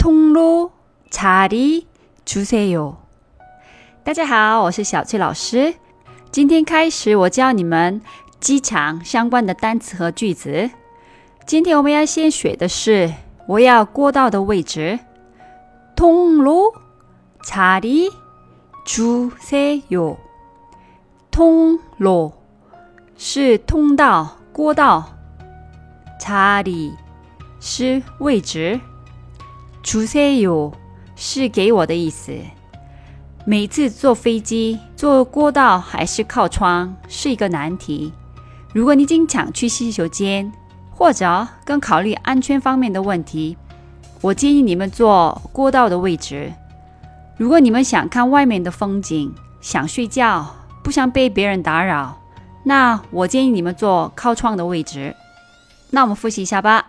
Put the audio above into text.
通路자리주세 요。 大家好，我是小翠老师。今天开始，我教你们机场相关的单词和句子。今天我们要先学的是我要过道的位置。通路자리주세 요。 通路是通道、过道。자리是位置。 주세요是给我的意思。每次坐飞机、坐过道还是靠窗是一个难题。如果你经常去洗手间，或者更考虑安全方面的问题，我建议你们坐过道的位置。如果你们想看外面的风景，想睡觉，不想被别人打扰，那我建议你们坐靠窗的位置。那我们复习一下吧。